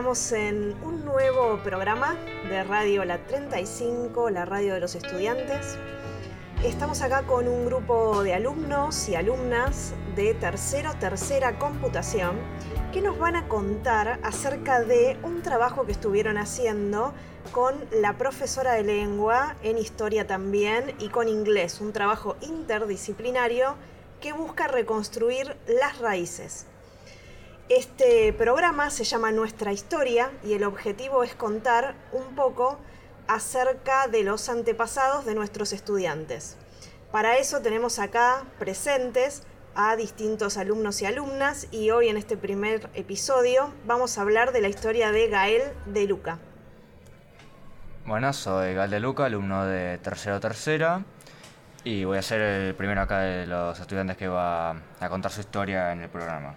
estamos en un nuevo programa de Radio La 35, la radio de los estudiantes. Estamos acá con un grupo de alumnos y alumnas de tercero, tercera computación que nos van a contar acerca de un trabajo que estuvieron haciendo con la profesora de lengua en historia también y con inglés, un trabajo interdisciplinario que busca reconstruir las raíces. Este programa se llama Nuestra Historia y el objetivo es contar un poco acerca de los antepasados de nuestros estudiantes. Para eso tenemos acá presentes a distintos alumnos y alumnas y hoy en este primer episodio vamos a hablar de la historia de Gael de Luca. Bueno, soy Gael de Luca, alumno de tercero tercera y voy a ser el primero acá de los estudiantes que va a contar su historia en el programa.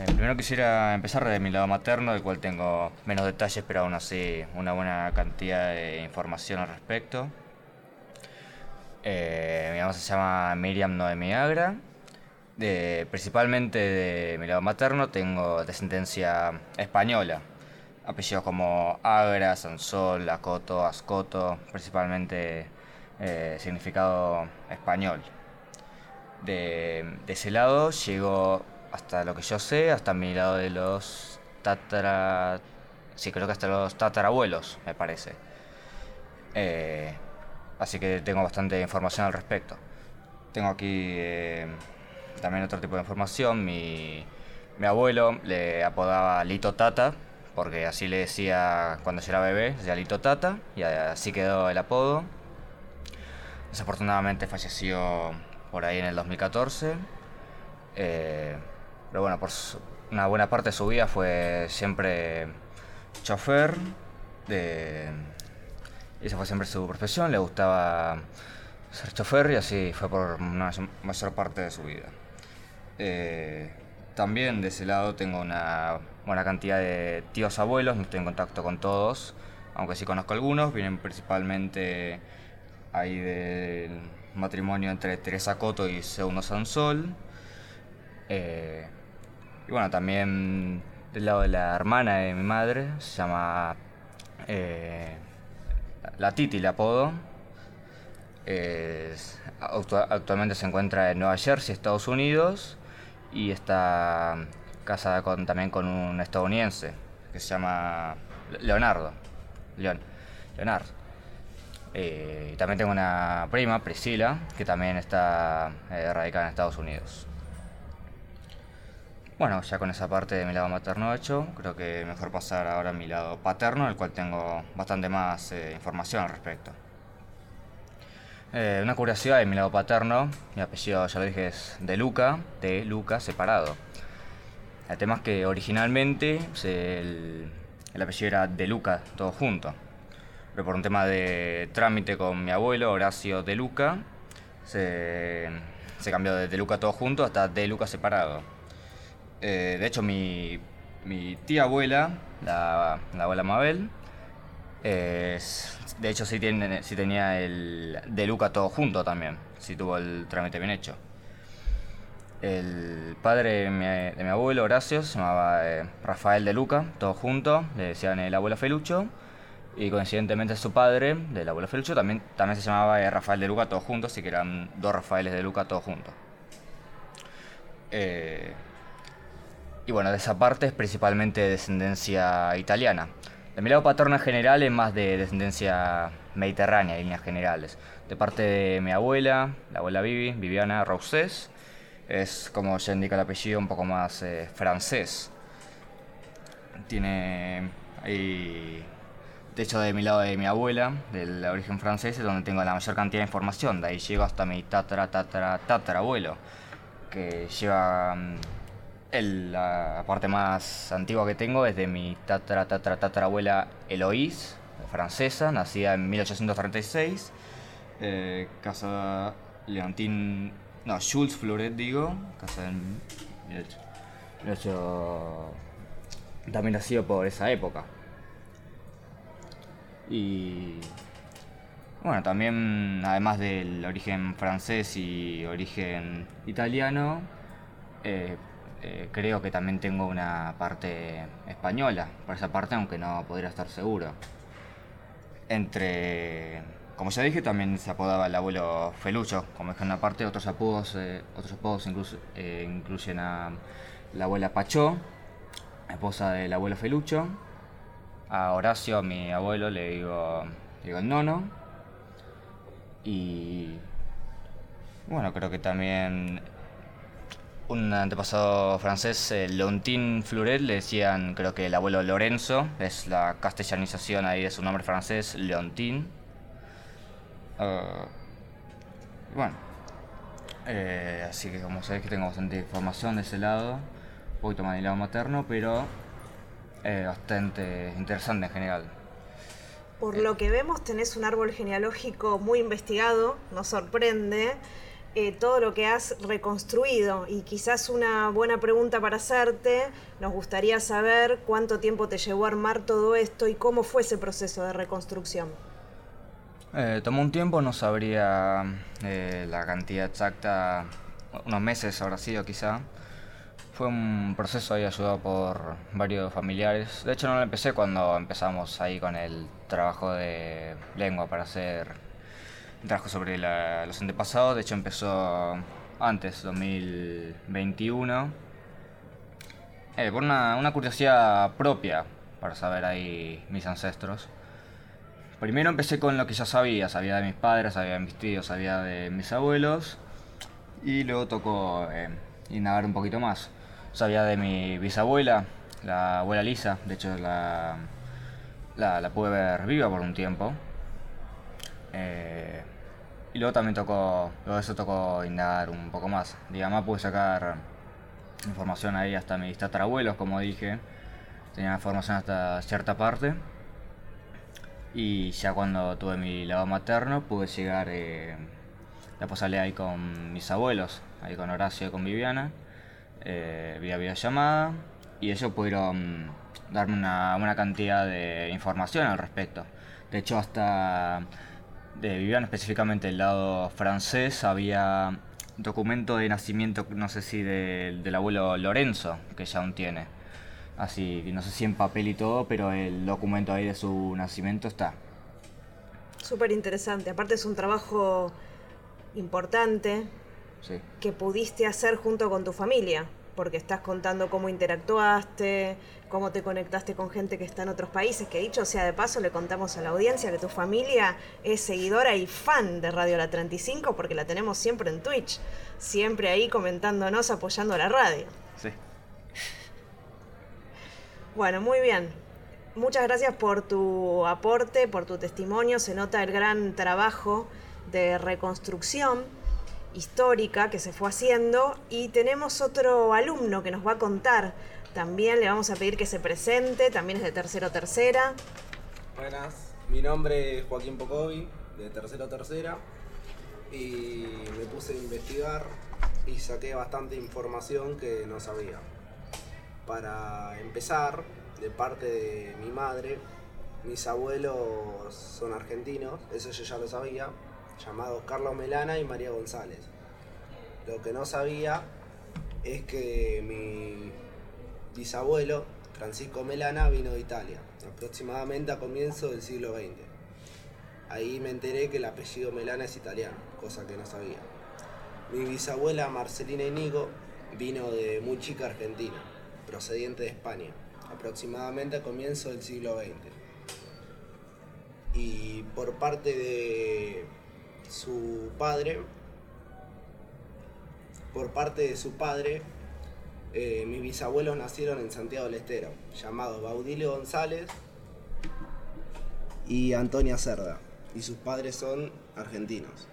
Eh, primero quisiera empezar de mi lado materno, del cual tengo menos detalles, pero aún así una buena cantidad de información al respecto. Eh, mi mamá se llama Miriam Noemi Agra. principalmente de mi lado materno tengo descendencia española. Apellidos como Agra, Sansol, Acoto, Ascoto, principalmente eh, significado español. De, de ese lado llegó hasta lo que yo sé, hasta mi lado de los tatara... Sí, creo que hasta los tatarabuelos, me parece. Eh, así que tengo bastante información al respecto. Tengo aquí eh, también otro tipo de información. Mi, mi abuelo le apodaba Lito Tata, porque así le decía cuando yo era bebé, decía Lito Tata, y así quedó el apodo. Desafortunadamente falleció por ahí en el 2014. Eh, pero bueno, por una buena parte de su vida fue siempre chofer. De, esa fue siempre su profesión, le gustaba ser chofer y así fue por una mayor parte de su vida. Eh, también de ese lado tengo una buena cantidad de tíos abuelos, no estoy en contacto con todos, aunque sí conozco algunos, vienen principalmente ahí del matrimonio entre Teresa Coto y Segundo Sansol. Eh, y bueno, también del lado de la hermana de mi madre, se llama eh, La Titi, le apodo. actualmente se encuentra en Nueva Jersey, Estados Unidos, y está casada también con un estadounidense que se llama Leonardo. Leon, Leonardo. Eh, también tengo una prima, Priscila, que también está eh, radicada en Estados Unidos. Bueno, ya con esa parte de mi lado materno hecho, creo que mejor pasar ahora a mi lado paterno, el cual tengo bastante más eh, información al respecto. Eh, una curiosidad de mi lado paterno, mi apellido ya lo dije es de Luca, de Luca separado. El tema es que originalmente el, apellido era de Luca, todo junto. Pero por un tema de trámite con mi abuelo, Horacio de Luca, se, se cambió de de Luca todo junto hasta de Luca separado. Eh, de hecho, mi, tía abuela, la, abuela Mabel, de hecho sí, tiene, tenía el de Luca todo junto también, sí tuvo el trámite bien hecho. El padre de mi, abuelo, Horacio, se llamaba eh, Rafael de Luca, todo junto, le decían el abuelo Felucho. Y coincidentemente su padre, del abuelo Felucho, también, se llamaba eh, Rafael de Luca, todo junto, así que eran dos Rafaeles de Luca, todos juntos. Y bueno, de esa parte es principalmente descendencia italiana. De mi lado paterno en general es más de descendencia mediterránea, en líneas generales. De parte de mi abuela, la abuela Vivi, Viviana Rousses, es como ya indica el apellido un poco más eh, francés. Tiene ahí, de hecho de mi lado de mi abuela, del origen francés, es donde tengo la mayor cantidad de información. De ahí llego hasta mi tatara, tatara, tatara abuelo, que lleva la parte más antigua que tengo es de mi tatara, tatara, tatarabuela Eloise, francesa, nacida en 1836, eh, casa Leontín, no, Jules Floret digo, casa en 18, también nacido por esa época. Y bueno, también además del origen francés y origen italiano, eh, eh, creo que también tengo una parte española, por esa parte, aunque no podría estar seguro. Entre, como ya dije, también se apodaba el abuelo Felucho, como dije en una parte, otros apodos, eh, otros apodos incluso, eh, incluyen a la abuela Pachó, esposa del abuelo Felucho, a Horacio, mi abuelo, le digo, le digo el nono, y bueno, creo que también un antepasado francés, eh, Fleuret, le decían, creo que el abuelo Lorenzo, es la castellanización ahí de su nombre francés, Leontin. Ah, bueno, eh, así que como sabéis que tengo bastante información de ese lado, un poquito más del lado materno, pero eh, bastante interesante en general. Por lo que vemos tenés un árbol genealógico muy investigado, nos sorprende. Eh, todo lo que has reconstruido. Y quizás una buena pregunta para hacerte, nos gustaría saber cuánto tiempo te llevó a armar todo esto y cómo fue ese proceso de reconstrucción. Eh, tomó un tiempo, no sabría eh, la cantidad exacta, unos meses habrá sido quizá. Fue un proceso ahí ayudado por varios familiares. De hecho no lo empecé cuando empezamos ahí con el trabajo de lengua para hacer trabajo sobre los antepasados, de hecho empezó antes, 2021, eh, por una, curiosidad propia para saber ahí mis ancestros. Primero empecé con lo que ya sabía, sabía de mis padres, sabía de mis tíos, sabía de mis abuelos, y luego tocó eh, indagar un poquito más. Sabía de mi bisabuela, la abuela Lisa, de hecho la, la, la pude ver viva por un tiempo. Y luego también tocó, luego de eso tocó indagar un poco más. Digamos, pude sacar información ahí hasta mis tatarabuelos, como dije. Tenía información hasta cierta parte. Y ya cuando tuve mi lado materno pude llegar, eh, después salí ahí con mis abuelos, ahí con Horacio y con Viviana, eh, vía videollamada, y ellos pudieron darme una buena cantidad de información al respecto. De hecho, hasta de Vivian, específicamente el lado francés, había documento de nacimiento, no sé si del abuelo Lorenzo, que ya aún tiene. Así, no sé si en papel y todo, pero el documento ahí de su nacimiento está. Súper interesante. Aparte es un trabajo importante que pudiste hacer junto con tu familia porque estás contando cómo interactuaste, cómo te conectaste con gente que está en otros países, que dicho sea de paso, le contamos a la audiencia que tu familia es seguidora y fan de Radio La 35 porque la tenemos siempre en Twitch, siempre ahí comentándonos, apoyando a la radio. Sí. Bueno, muy bien. Muchas gracias por tu aporte, por tu testimonio. Se nota el gran trabajo de reconstrucción histórica que se fue haciendo y tenemos otro alumno que nos va a contar. También le vamos a pedir que se presente, también es de tercero tercera. Buenas, mi nombre es Joaquín Pocovi, de tercero tercera, y me puse a investigar y saqué bastante información que no sabía. Para empezar, de parte de mi madre, mis abuelos son argentinos, eso yo ya lo sabía, llamados Carlos Melana y María González. Lo que no sabía es que mi bisabuelo, Francisco Melana, vino de Italia, aproximadamente a comienzos del siglo XX. Ahí me enteré que el apellido Melana es italiano, cosa que no sabía. Mi bisabuela Marcelina Inigo vino de muy chica Argentina, procediente de España, aproximadamente a comienzos del siglo XX. Y por parte de su padre, por parte de su padre, eh, mis bisabuelos nacieron en Santiago del Estero, llamados Baudilio González y Antonia Cerda, y sus padres son argentinos.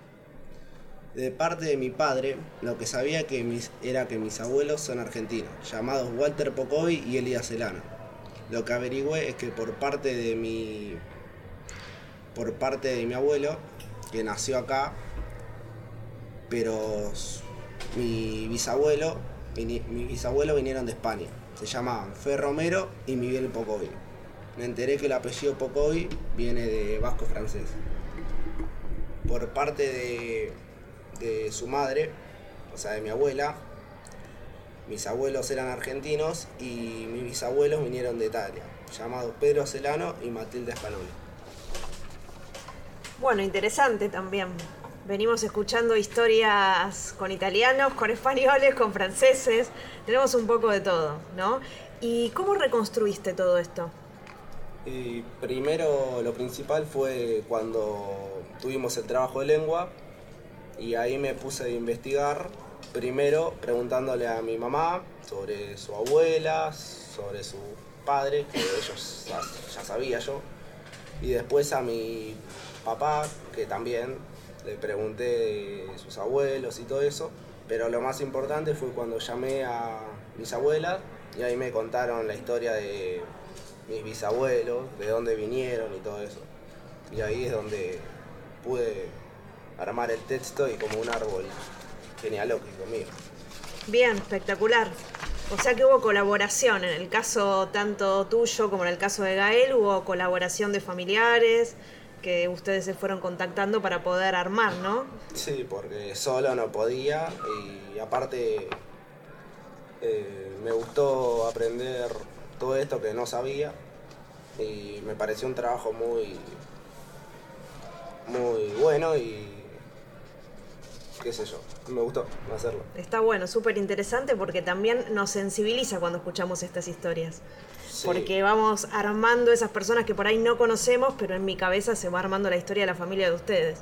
De parte de mi padre, lo que sabía que mis, era que mis abuelos son argentinos, llamados Walter Pocovi y Elías Elano. Lo que averigüé es que por parte de mi por parte de mi abuelo que nació acá, pero mi bisabuelo, mi, bisabuelo vinieron de España. Se llamaban Fer Romero y Miguel Pocovi. Me enteré que el apellido Pocovi viene de vasco francés. Por parte de, de su madre, o sea, de mi abuela, mis abuelos eran argentinos y mis bisabuelos vinieron de Italia, llamados Pedro Celano y Matilde Spanoli. Bueno, interesante también. Venimos escuchando historias con italianos, con españoles, con franceses. Tenemos un poco de todo, ¿no? ¿Y cómo reconstruiste todo esto? Y primero lo principal fue cuando tuvimos el trabajo de lengua y ahí me puse a investigar, primero preguntándole a mi mamá sobre su abuela, sobre su padre, que ellos ya, sabía yo, y después a mi papá, que también le pregunté de sus abuelos y todo eso, pero lo más importante fue cuando llamé a mis abuelas y ahí me contaron la historia de mis bisabuelos, de dónde vinieron y todo eso. Y ahí es donde pude armar el texto y como un árbol genealógico mío. Bien, espectacular. O sea que hubo colaboración, en el caso tanto tuyo como en el caso de Gael, hubo colaboración de familiares que ustedes se fueron contactando para poder armar, ¿no? Sí, porque solo no podía y aparte eh, me gustó aprender todo esto que no sabía y me pareció un trabajo muy muy bueno y qué sé yo, me gustó hacerlo. Está bueno, súper interesante porque también nos sensibiliza cuando escuchamos estas historias. Porque vamos armando esas personas que por ahí no conocemos, pero en mi cabeza se va armando la historia de la familia de ustedes.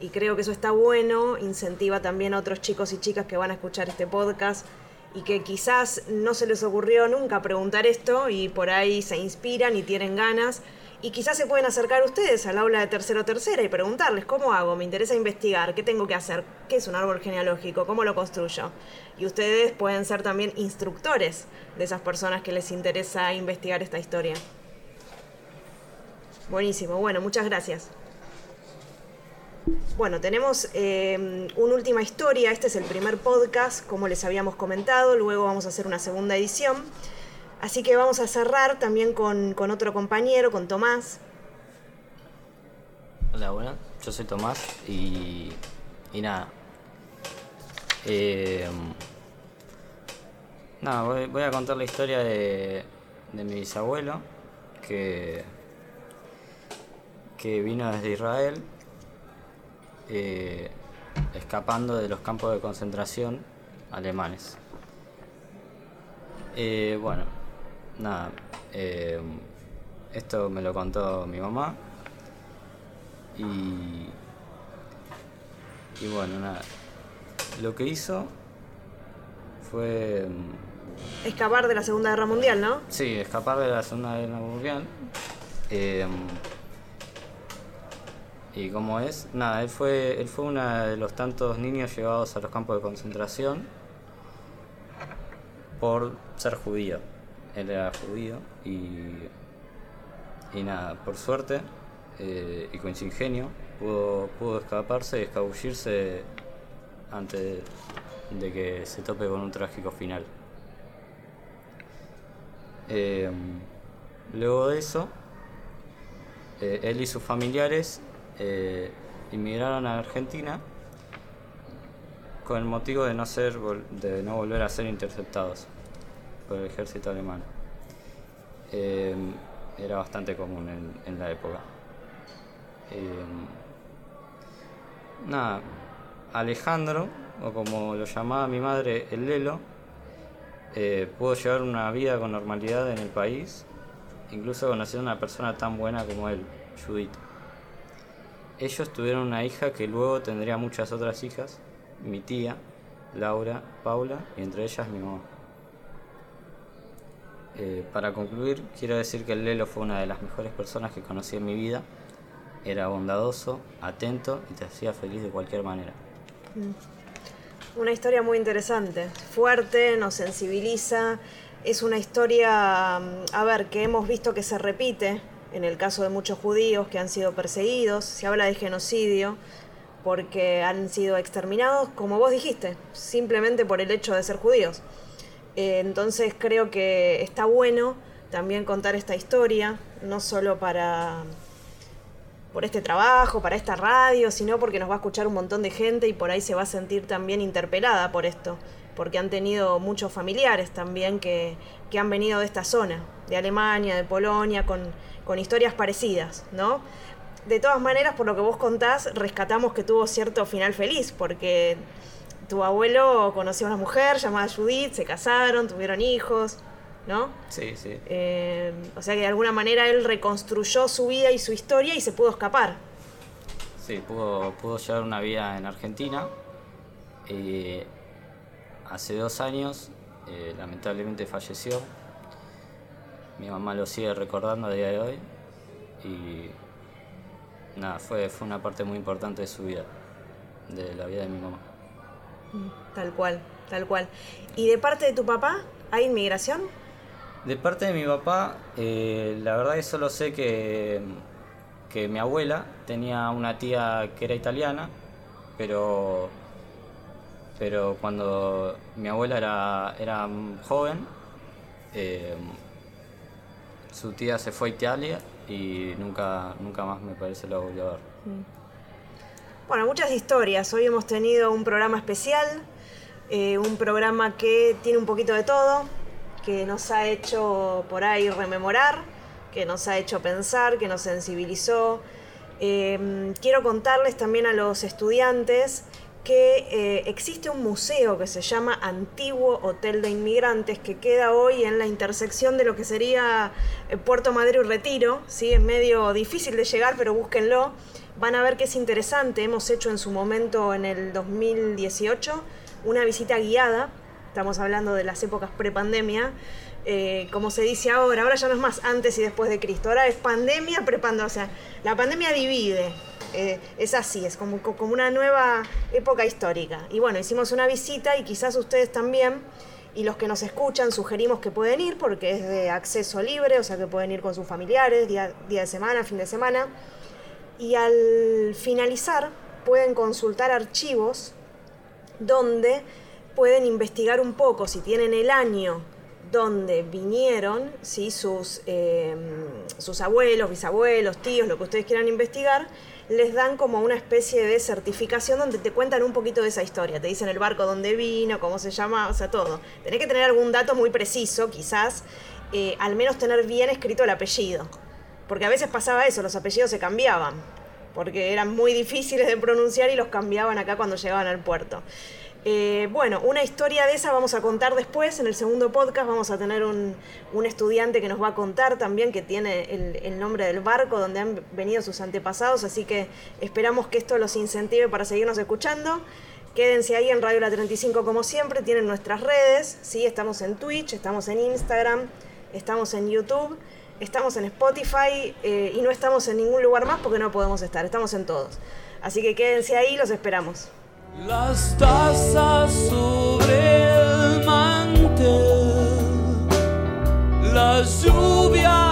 Y creo que eso está bueno, incentiva también a otros chicos y chicas que van a escuchar este podcast y que quizás no se les ocurrió nunca preguntar esto y por ahí se inspiran y tienen ganas. Y quizás se pueden acercar ustedes al aula de tercero tercera y preguntarles cómo hago, me interesa investigar, qué tengo que hacer, qué es un árbol genealógico, cómo lo construyo. Y ustedes pueden ser también instructores de esas personas que les interesa investigar esta historia. Buenísimo, bueno, muchas gracias. Bueno, tenemos eh, una última historia, este es el primer podcast, como les habíamos comentado, luego vamos a hacer una segunda edición. Así que vamos a cerrar también con, con otro compañero, con Tomás. Hola, buenas. Yo soy Tomás y, y nada. Eh, nada, voy, a contar la historia de, de mi bisabuelo que, que vino desde Israel eh, escapando de los campos de concentración alemanes. Eh, bueno, nada, eh, esto me lo contó mi mamá y, y bueno, nada, lo que hizo fue, mm, Escapar de la Segunda Guerra Mundial, ¿no? sí, escapar de la Segunda Guerra Mundial. eh, y como es, nada, él fue, él fue uno de los tantos niños llevados a los campos de concentración por ser judío. Él era judío y, y nada, por suerte eh, y con su ingenio pudo, pudo escaparse y escabullirse antes de que se tope con un trágico final. Eh, luego de eso, eh, él y sus familiares eh, inmigraron a Argentina con el motivo de no ser de no volver a ser interceptados por el ejército alemán. Eh, era bastante común en, la época. Eh, nada, Alejandro, o como lo llamaba mi madre, el Lelo, eh, pudo llevar una vida con normalidad en el país, incluso conociendo a una persona tan buena como él, Judith. Ellos tuvieron una hija que luego tendría muchas otras hijas, mi tía, Laura, Paula y entre ellas mi mamá. Eh, para concluir, quiero decir que el Lelo fue una de las mejores personas que conocí en mi vida. Era bondadoso, atento y te hacía feliz de cualquier manera. Una historia muy interesante, fuerte, nos sensibiliza. Es una historia, mm, a ver, que hemos visto que se repite en el caso de muchos judíos que han sido perseguidos. Se habla de genocidio porque han sido exterminados, como vos dijiste, simplemente por el hecho de ser judíos. Eh, entonces creo que está bueno también contar esta historia, no solo para por este trabajo, para esta radio, sino porque nos va a escuchar un montón de gente y por ahí se va a sentir también interpelada por esto. porque han tenido muchos familiares también que, que han venido de esta zona, de Alemania, de Polonia, con, con historias parecidas, ¿no? De todas maneras, por lo que vos contás, rescatamos que tuvo cierto final feliz, porque tu abuelo conoció a una mujer llamada Judith, se casaron, tuvieron hijos, ¿no? Sí, sí. Eh, o sea que de alguna manera él reconstruyó su vida y su historia y se pudo escapar. Sí, pudo, pudo llevar una vida en Argentina. y hace dos años, eh, lamentablemente falleció. Mi mamá lo sigue recordando a día de hoy. Y nada, fue, fue una parte muy importante de su vida, de la vida de mi mamá. Tal cual, tal cual. ¿Y de parte de tu papá hay inmigración? De parte de mi papá, eh, la verdad que solo sé que, que mi abuela tenía una tía que era italiana, pero, pero cuando mi abuela era, era joven, eh, su tía se fue a Italia y nunca, nunca más me parece la volvió a ver. Bueno, muchas historias. Hoy hemos tenido un programa especial, eh, un programa que tiene un poquito de todo, que nos ha hecho por ahí rememorar, que nos ha hecho pensar, que nos sensibilizó. Eh, quiero contarles también a los estudiantes que eh, existe un museo que se llama Antiguo Hotel de Inmigrantes que queda hoy en la intersección de lo que sería eh, Puerto Madero y Retiro. ¿sí? Es medio difícil de llegar, pero búsquenlo. Van a ver que es interesante. Hemos hecho en su momento, en el 2018, una visita guiada. Estamos hablando de las épocas prepandemia. Eh, como se dice ahora, ahora ya no es más antes y después de Cristo, ahora es pandemia, prepandemia, o sea, la pandemia divide, eh, es así, es como, como una nueva época histórica. Y bueno, hicimos una visita y quizás ustedes también, y los que nos escuchan, sugerimos que pueden ir porque es de acceso libre, o sea que pueden ir con sus familiares, día, día de semana, fin de semana. Y al finalizar pueden consultar archivos donde pueden investigar un poco si tienen el año donde vinieron ¿sí? sus, eh, sus abuelos, bisabuelos, tíos, lo que ustedes quieran investigar, les dan como una especie de certificación donde te cuentan un poquito de esa historia. Te dicen el barco donde vino, cómo se llama, o sea, todo. Tenés que tener algún dato muy preciso, quizás, eh, al menos tener bien escrito el apellido. Porque a veces pasaba eso, los apellidos se cambiaban, porque eran muy difíciles de pronunciar y los cambiaban acá cuando llegaban al puerto. Eh, bueno, una historia de esa vamos a contar después. En el segundo podcast vamos a tener un, un estudiante que nos va a contar también, que tiene el, el, nombre del barco donde han venido sus antepasados. Así que esperamos que esto los incentive para seguirnos escuchando. Quédense ahí en Radio La 35 como siempre. Tienen nuestras redes. ¿sí? Estamos en Twitch, estamos en Instagram, estamos en YouTube estamos en Spotify eh, y no estamos en ningún lugar más porque no podemos estar, estamos en todos. Así que quédense ahí, los esperamos. Las tazas sobre el mantel, la lluvia.